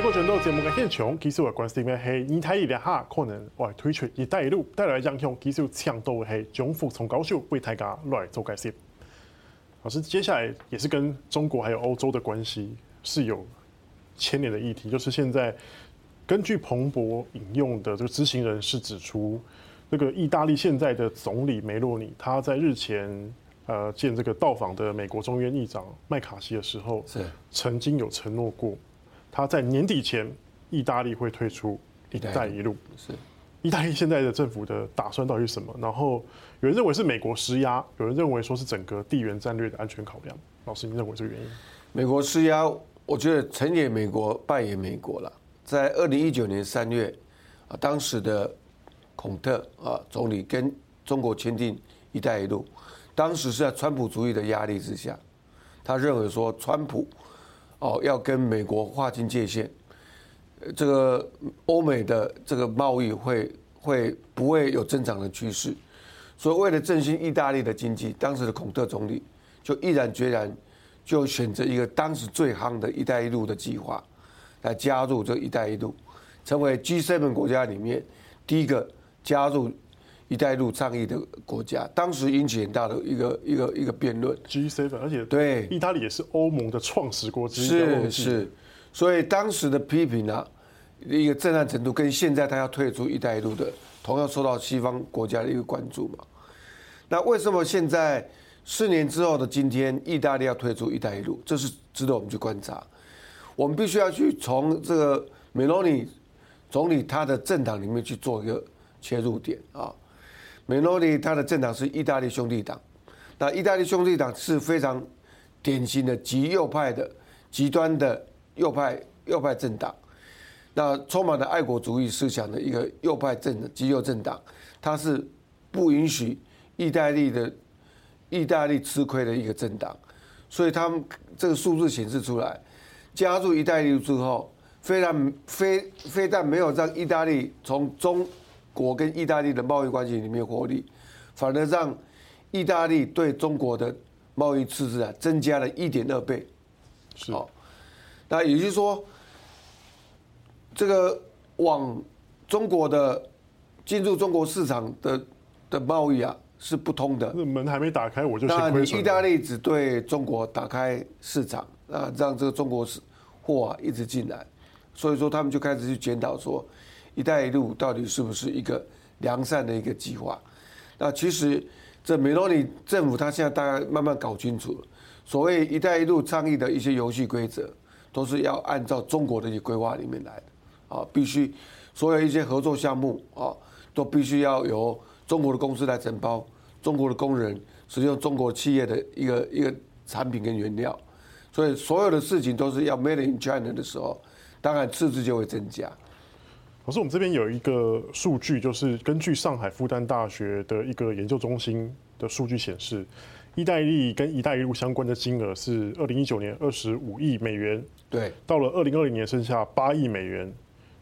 美国全岛节目嘅现场，其实我关心嘅系二睇二两下，可能我推出一带一路带来影响，其实强度系中福从高雄为大家来做解释。老师，接下来也是跟中国还有欧洲的关系是有牵连的议题，就是现在根据彭博引用的这个知情人士指出，那个意大利现在的总理梅洛尼，他在日前呃见这个到访的美国众议院议长麦卡锡的时候，是曾经有承诺过。他在年底前，意大利会退出“一带一路”。是，意大利现在的政府的打算到底是什么？然后有人认为是美国施压，有人认为说是整个地缘战略的安全考量。老师，你认为这个原因？美国施压，我觉得成也美国，败也美国了。在二零一九年三月，啊，当时的孔特啊总理跟中国签订“一带一路”，当时是在川普主义的压力之下，他认为说川普。哦，要跟美国划清界限，这个欧美的这个贸易会会不会有增长的趋势？所以为了振兴意大利的经济，当时的孔特总理就毅然决然就选择一个当时最夯的一带一路的计划，来加入这一带一路，成为 G7 国家里面第一个加入。一带一路倡议的国家，当时引起很大的一个一个一个辩论。G7，而且对，意大利也是欧盟的创始国之一。是是，所以当时的批评啊，一个震撼程度跟现在他要退出一带一路的，同样受到西方国家的一个关注嘛。那为什么现在四年之后的今天，意大利要退出一带一路？这是值得我们去观察。我们必须要去从这个梅洛尼总理他的政党里面去做一个切入点啊。梅洛尼他的政党是意大利兄弟党，那意大利兄弟党是非常典型的极右派的极端的右派右派政党，那充满了爱国主义思想的一个右派政极右政党，它是不允许意大利的意大利吃亏的一个政党，所以他们这个数字显示出来，加入意大利之后，非但非非但没有让意大利从中。国跟意大利的贸易关系里面获利，反而让意大利对中国的贸易赤字啊增加了一点二倍。是，那也就是说，这个往中国的进入中国市场的的贸易啊是不通的。那门还没打开，我就。那你意大利只对中国打开市场啊，让这个中国是货啊一直进来，所以说他们就开始去检讨说。一带一路到底是不是一个良善的一个计划？那其实这梅罗尼政府他现在大概慢慢搞清楚了，所谓一带一路倡议的一些游戏规则，都是要按照中国的一些规划里面来的啊，必须所有一些合作项目啊，都必须要由中国的公司来承包，中国的工人使用中国企业的一个一个产品跟原料，所以所有的事情都是要 made in China 的时候，当然赤字就会增加。老师，我们这边有一个数据，就是根据上海复旦大学的一个研究中心的数据显示，意大利跟“一带一路”相关的金额是二零一九年二十五亿美元，对，到了二零二零年剩下八亿美元。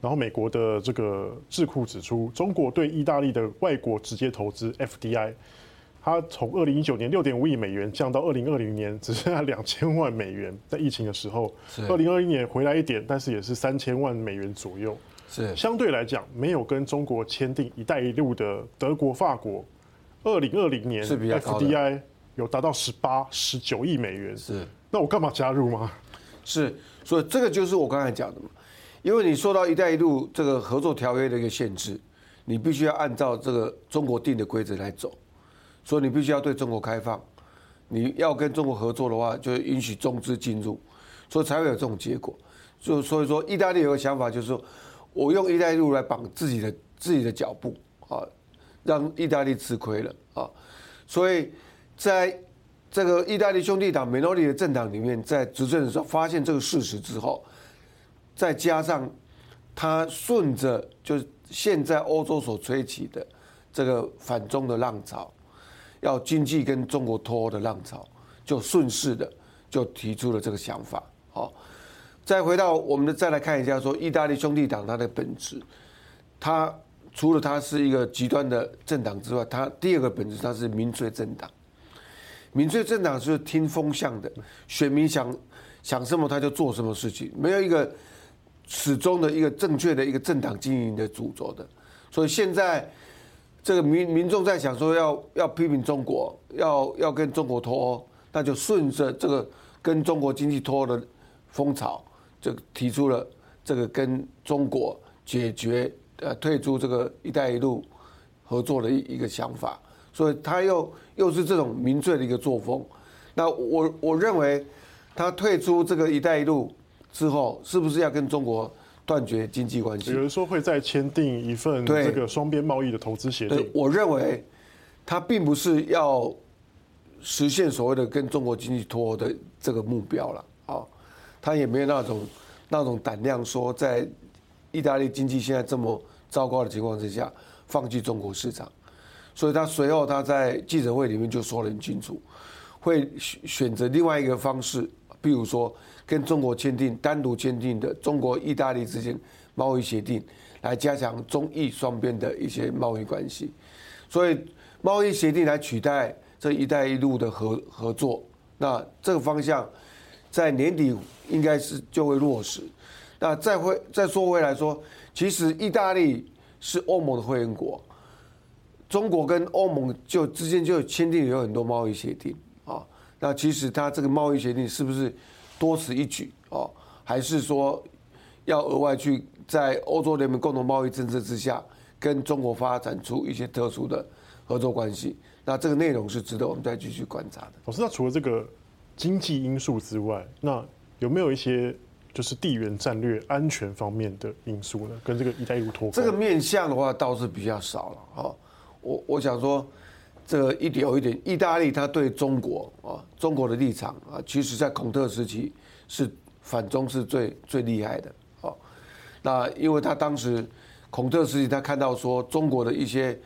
然后美国的这个智库指出，中国对意大利的外国直接投资 FDI，它从二零一九年六点五亿美元降到二零二零年只剩下两千万美元，在疫情的时候，二零二一年回来一点，但是也是三千万美元左右。是相对来讲，没有跟中国签订“一带一路”的德国、法国，二零二零年 FDI 有达到十八、十九亿美元。是，那我干嘛加入吗？是，所以这个就是我刚才讲的嘛。因为你说到“一带一路”这个合作条约的一个限制，你必须要按照这个中国定的规则来走，所以你必须要对中国开放。你要跟中国合作的话，就允许中资进入，所以才会有这种结果。就所以说，意大利有个想法，就是说。我用“一带一路”来绑自己的自己的脚步啊，让意大利吃亏了啊，所以在这个意大利兄弟党梅洛尼的政党里面，在执政的时候发现这个事实之后，再加上他顺着就是现在欧洲所吹起的这个反中的浪潮，要经济跟中国脱欧的浪潮，就顺势的就提出了这个想法，好。再回到我们的，再来看一下说，意大利兄弟党它的本质，它除了它是一个极端的政党之外，它第二个本质它是民粹政党。民粹政党是听风向的，选民想想什么他就做什么事情，没有一个始终的一个正确的一个政党经营的主轴的。所以现在这个民民众在想说要要批评中国，要要跟中国脱欧，那就顺着这个跟中国经济脱欧的风潮，就提出了这个跟中国解决呃退出这个“一带一路”合作的一一个想法。所以他又又是这种民粹的一个作风。那我我认为他退出这个“一带一路”之后，是不是要跟中国？断绝经济关系，有人说会再签订一份这个双边贸易的投资协定。我认为，他并不是要实现所谓的跟中国经济脱欧的这个目标了啊，他也没有那种那种胆量说，在意大利经济现在这么糟糕的情况之下，放弃中国市场。所以他随后他在记者会里面就说得很清楚，会选选择另外一个方式，比如说。跟中国签订单独签订的中国意大利之间贸易协定，来加强中意双边的一些贸易关系。所以贸易协定来取代这一带一路的合合作，那这个方向在年底应该是就会落实。那再会再说回来说，其实意大利是欧盟的会员国，中国跟欧盟就之间就签订有很多贸易协定啊。那其实它这个贸易协定是不是？多此一举哦，还是说要额外去在欧洲联盟共同贸易政策之下，跟中国发展出一些特殊的合作关系？那这个内容是值得我们再继续观察的。老师，那除了这个经济因素之外，那有没有一些就是地缘战略安全方面的因素呢？跟这个“一带一路”脱？这个面向的话倒是比较少了啊。我我想说。这一点有一点，意大利他对中国啊，中国的立场啊，其实在孔特时期是反中是最最厉害的啊。那因为他当时孔特时期，他看到说中国的一些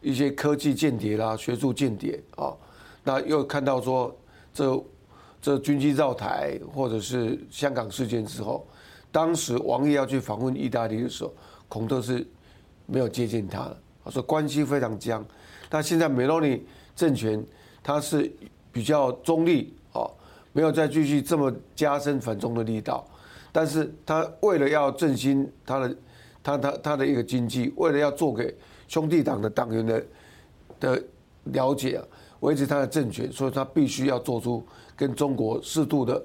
一些科技间谍啦、学术间谍啊，那又看到说这这军机绕台或者是香港事件之后，当时王毅要去访问意大利的时候，孔特是没有接见他的，说关系非常僵。那现在梅洛尼政权，他是比较中立啊，没有再继续这么加深反中的力道，但是他为了要振兴他的他他他的一个经济，为了要做给兄弟党的党员的的了解啊，维持他的政权，所以他必须要做出跟中国适度的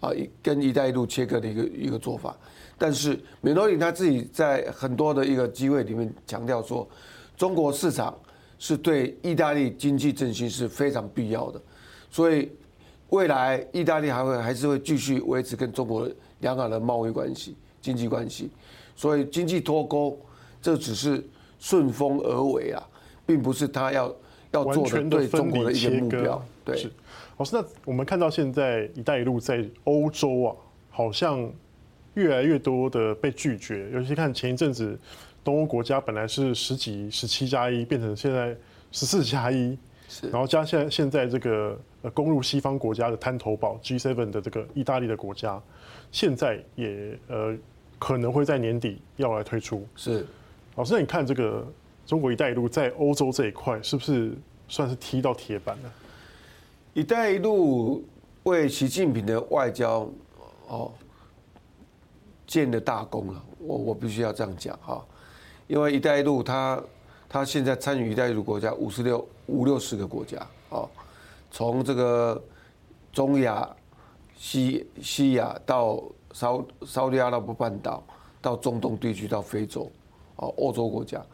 啊，跟一带一路切割的一个一个做法。但是梅洛尼他自己在很多的一个机会里面强调说，中国市场。是对意大利经济振兴是非常必要的，所以未来意大利还会还是会继续维持跟中国良好的贸易关系、经济关系，所以经济脱钩这只是顺风而为啊，并不是他要要做的对中国的一个目标。对，是。老师，那我们看到现在“一带一路”在欧洲啊，好像越来越多的被拒绝，尤其看前一阵子。东欧国家本来是十几、十七加一，变成现在十四加一，然后加现在现在这个呃攻入西方国家的滩头堡 G7 的这个意大利的国家，现在也呃可能会在年底要来推出。是，老师，那你看这个中国“一带一路”在欧洲这一块是不是算是踢到铁板了？“一带一路”为习近平的外交哦建了大功了，我我必须要这样讲哈。因为“一带一路”它，它它现在参与“一带一路”国家五十六五六十个国家啊，从这个中亚、西西亚到沙沙特阿拉伯半岛，到中东地区，到非洲，啊，欧洲国家，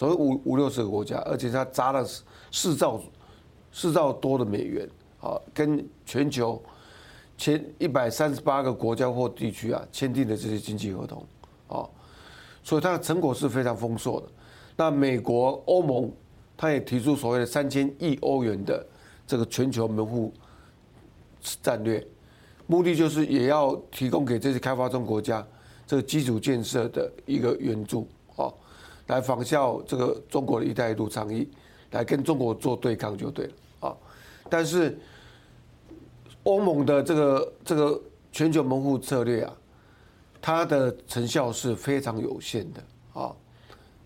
总共五五六十个国家，而且他砸了四兆四兆多的美元啊，跟全球前一百三十八个国家或地区啊签订的这些经济合同啊。所以它的成果是非常丰硕的。那美国、欧盟，它也提出所谓的三千亿欧元的这个全球门户战略，目的就是也要提供给这些开发中国家这个基础建设的一个援助，来仿效这个中国的一带一路倡议，来跟中国做对抗就对了啊。但是欧盟的这个这个全球门户策略啊。它的成效是非常有限的啊，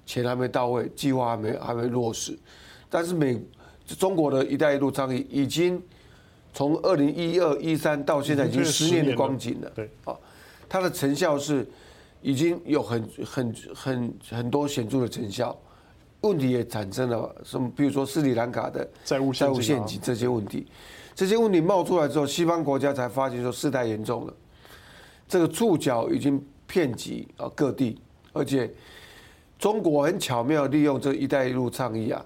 钱还没到位，计划还没还没落实，但是美中国的一带一路倡议已经从二零一二一三到现在已经十年的光景了，对啊，它的成效是已经有很很很很多显著的成效，问题也产生了什么？比如说斯里兰卡的债务债务陷阱这些问题，这些问题冒出来之后，西方国家才发现说事态严重了，这个触角已经遍及啊各地，而且中国很巧妙利用这“一带一路”倡议啊，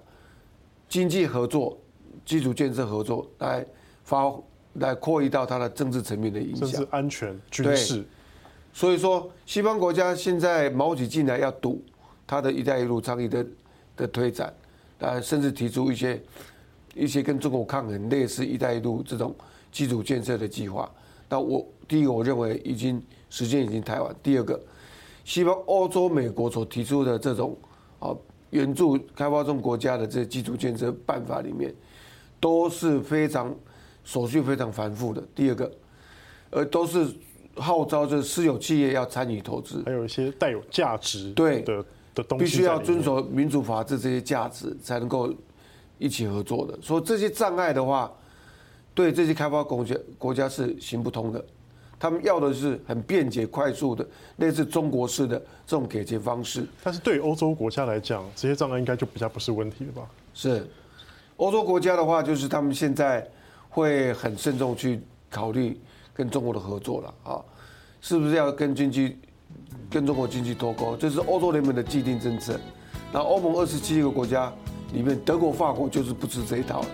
经济合作、基础建设合作来发来扩移到它的政治层面的影响，甚至安全军事。所以说，西方国家现在卯起劲来要堵他的一带一路倡议的的推展，啊，甚至提出一些一些跟中国抗衡、类似一带一路这种基础建设的计划。那我第一个，我认为已经时间已经太晚。第二个，西方欧洲、美国所提出的这种啊援助开发中国家的这基础建设办法里面，都是非常手续非常繁复的。第二个，呃，都是。号召这私有企业要参与投资，还有一些带有价值对的的东西，必须要遵守民主法治这些价值才能够一起合作的。所以这些障碍的话，对这些开发国家国家是行不通的。他们要的是很便捷、快速的，类似中国式的这种给钱方式。但是对于欧洲国家来讲，这些障碍应该就比较不是问题了吧？是，欧洲国家的话，就是他们现在会很慎重去考虑。跟中国的合作了啊，是不是要跟经济跟中国经济脱钩？这是欧洲联盟的既定政策。那欧盟二十七个国家里面，德国、法国就是不吃这一套。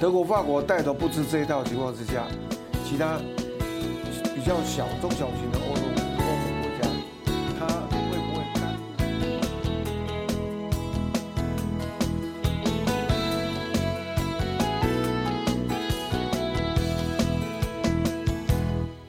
德国、法国带头不吃这一套的情况之下，其他比较小、中小型的。